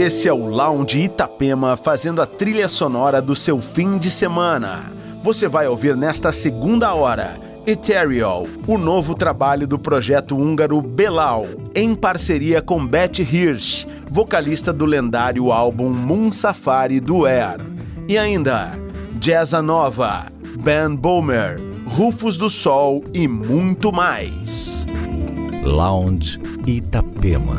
Esse é o Lounge Itapema fazendo a trilha sonora do seu fim de semana. Você vai ouvir nesta segunda hora Ethereal, o novo trabalho do projeto húngaro Belal, em parceria com Beth Hirsch, vocalista do lendário álbum Moon Safari do Air. E ainda Jazza Nova, Ben Bomer, Rufus do Sol e muito mais. Lounge Itapema.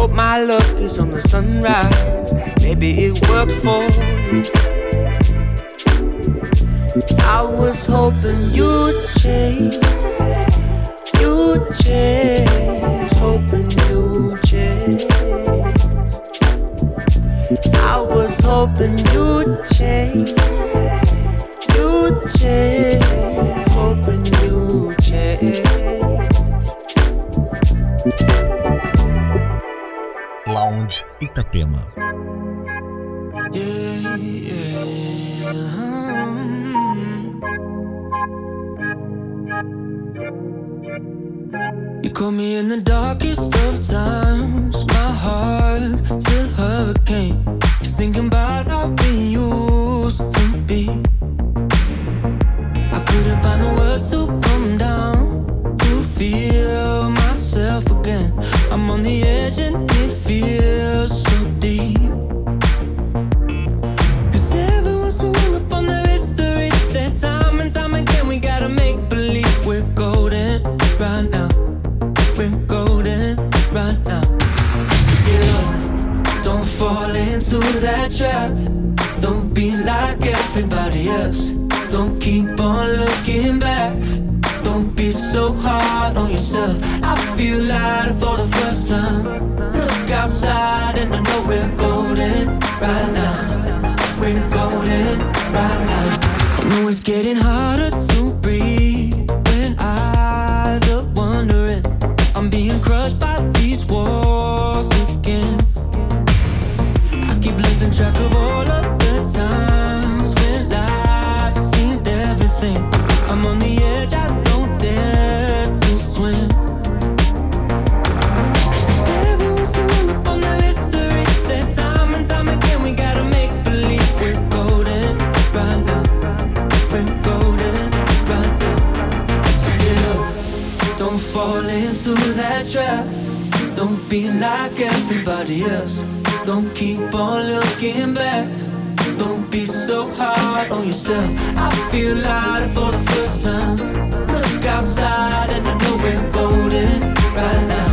Hope my luck is on the sunrise. Maybe it worked for you. I was hoping you'd change. You'd change. Me in the darkest of times. My heart's be like everybody else. Don't keep on looking back. Don't be so hard on yourself. I feel light for the first time. Look outside and I know we're golden right now.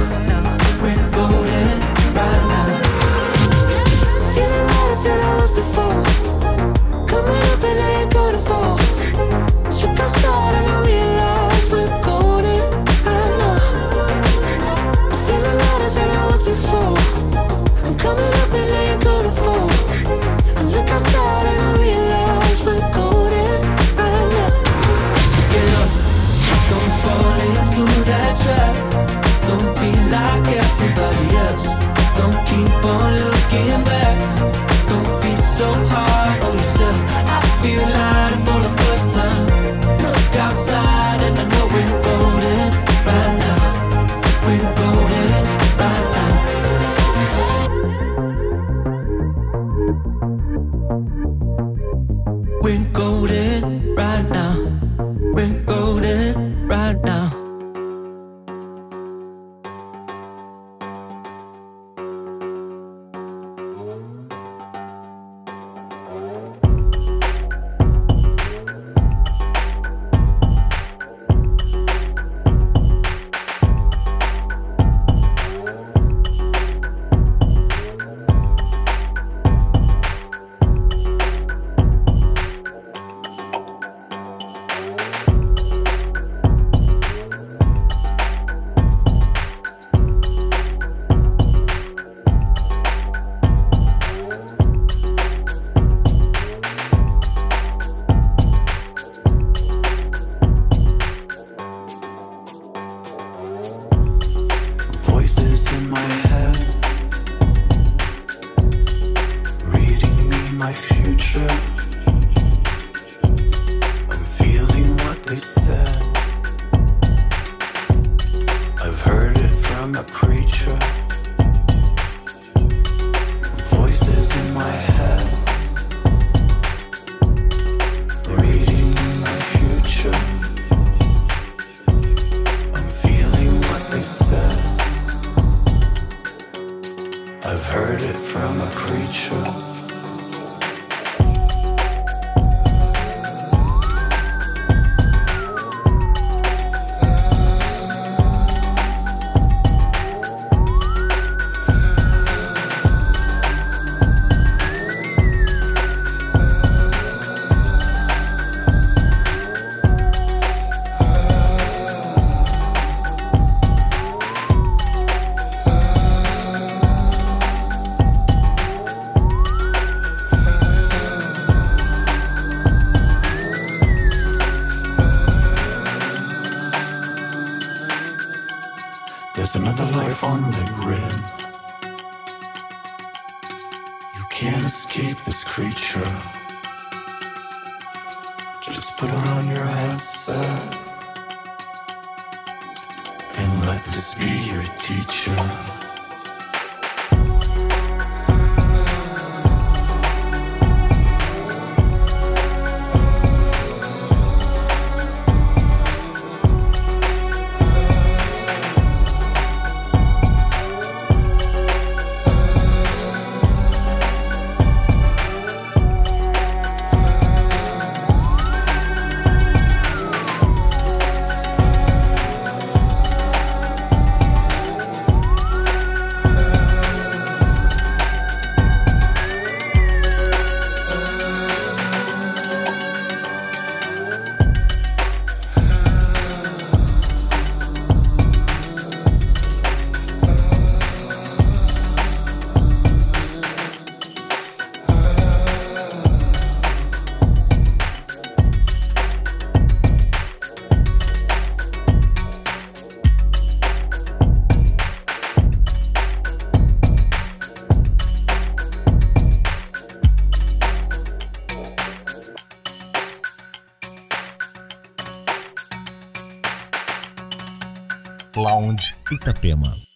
on your headset and let this be your teacher. Itapema.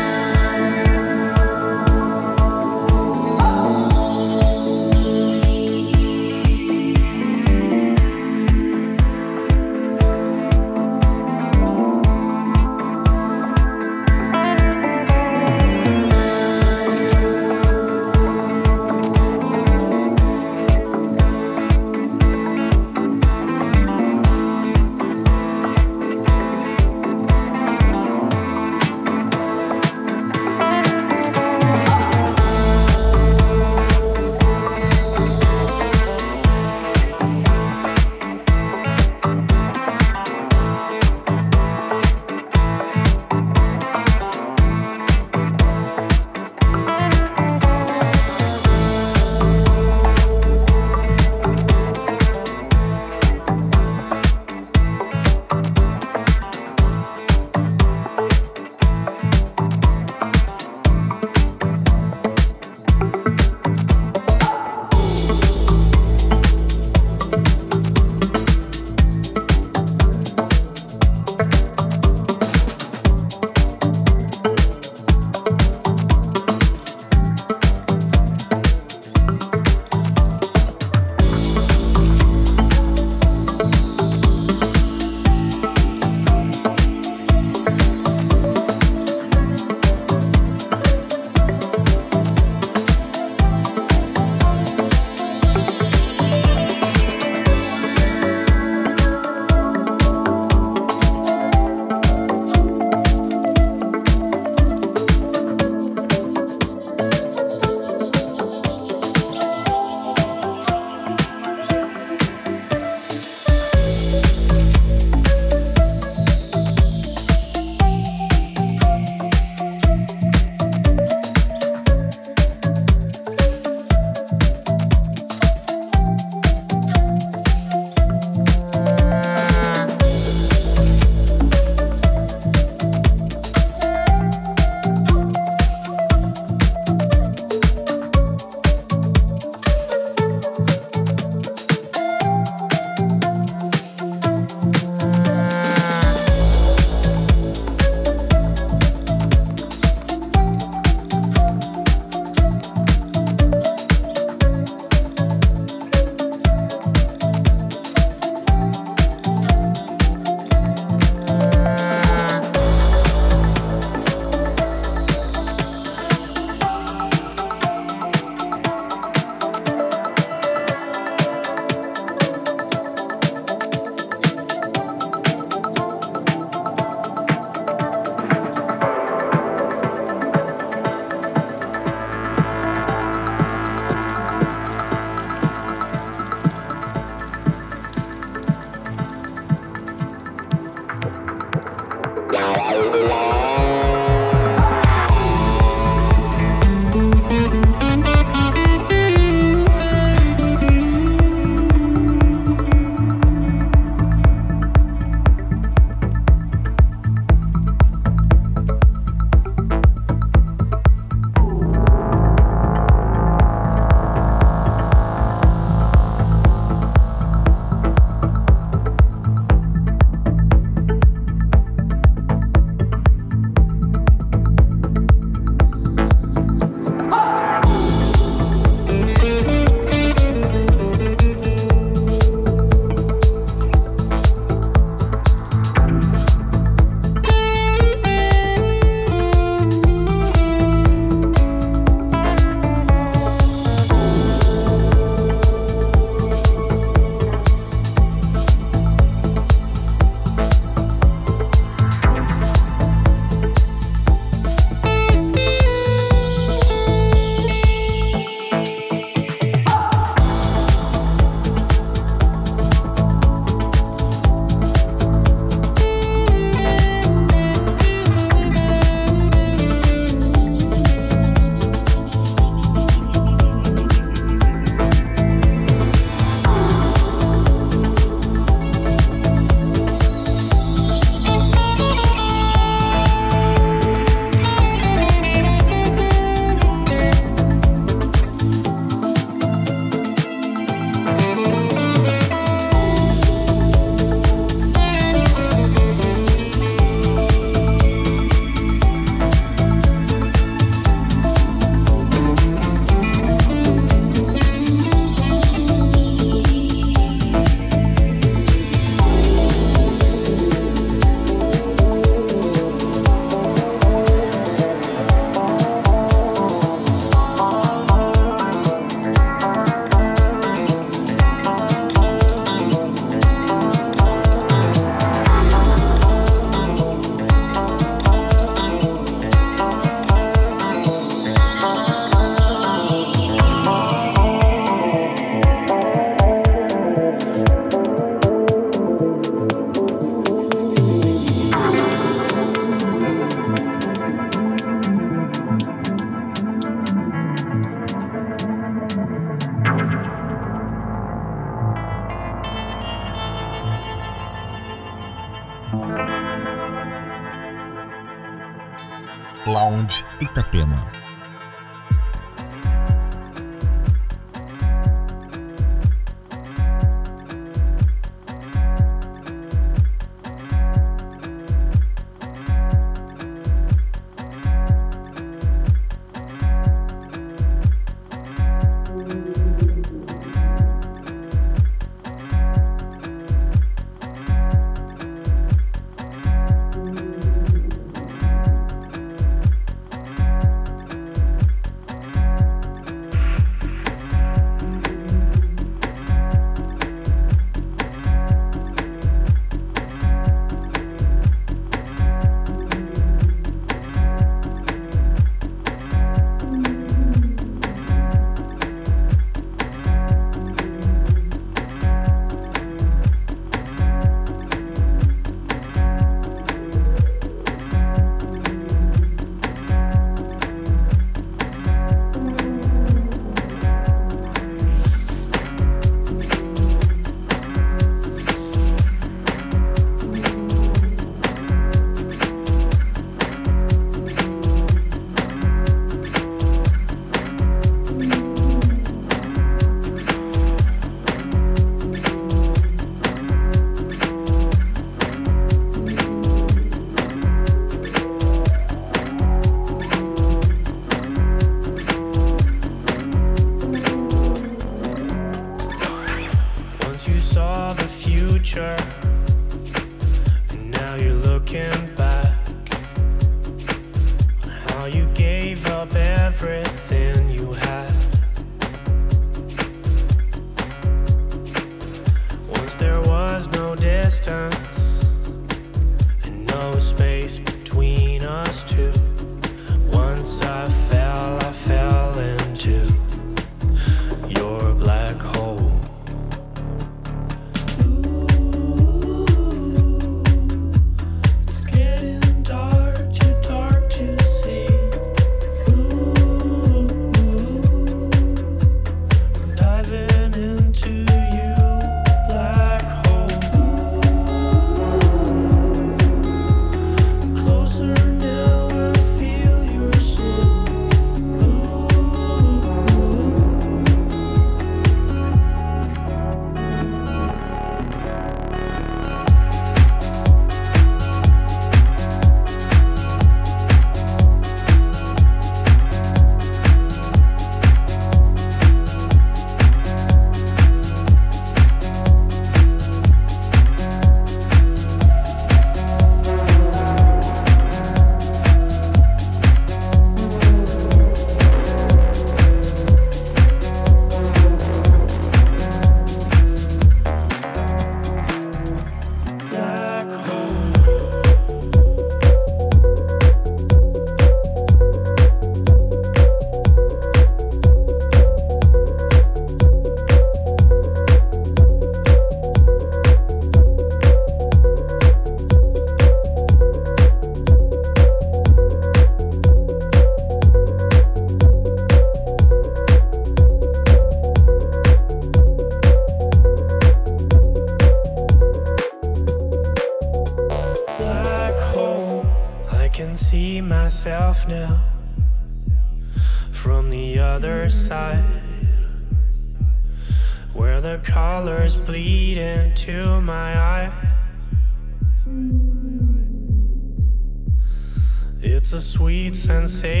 and say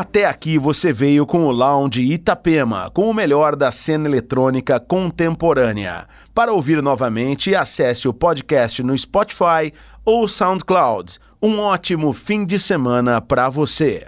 Até aqui você veio com o Lounge Itapema, com o melhor da cena eletrônica contemporânea. Para ouvir novamente, acesse o podcast no Spotify ou SoundCloud. Um ótimo fim de semana para você.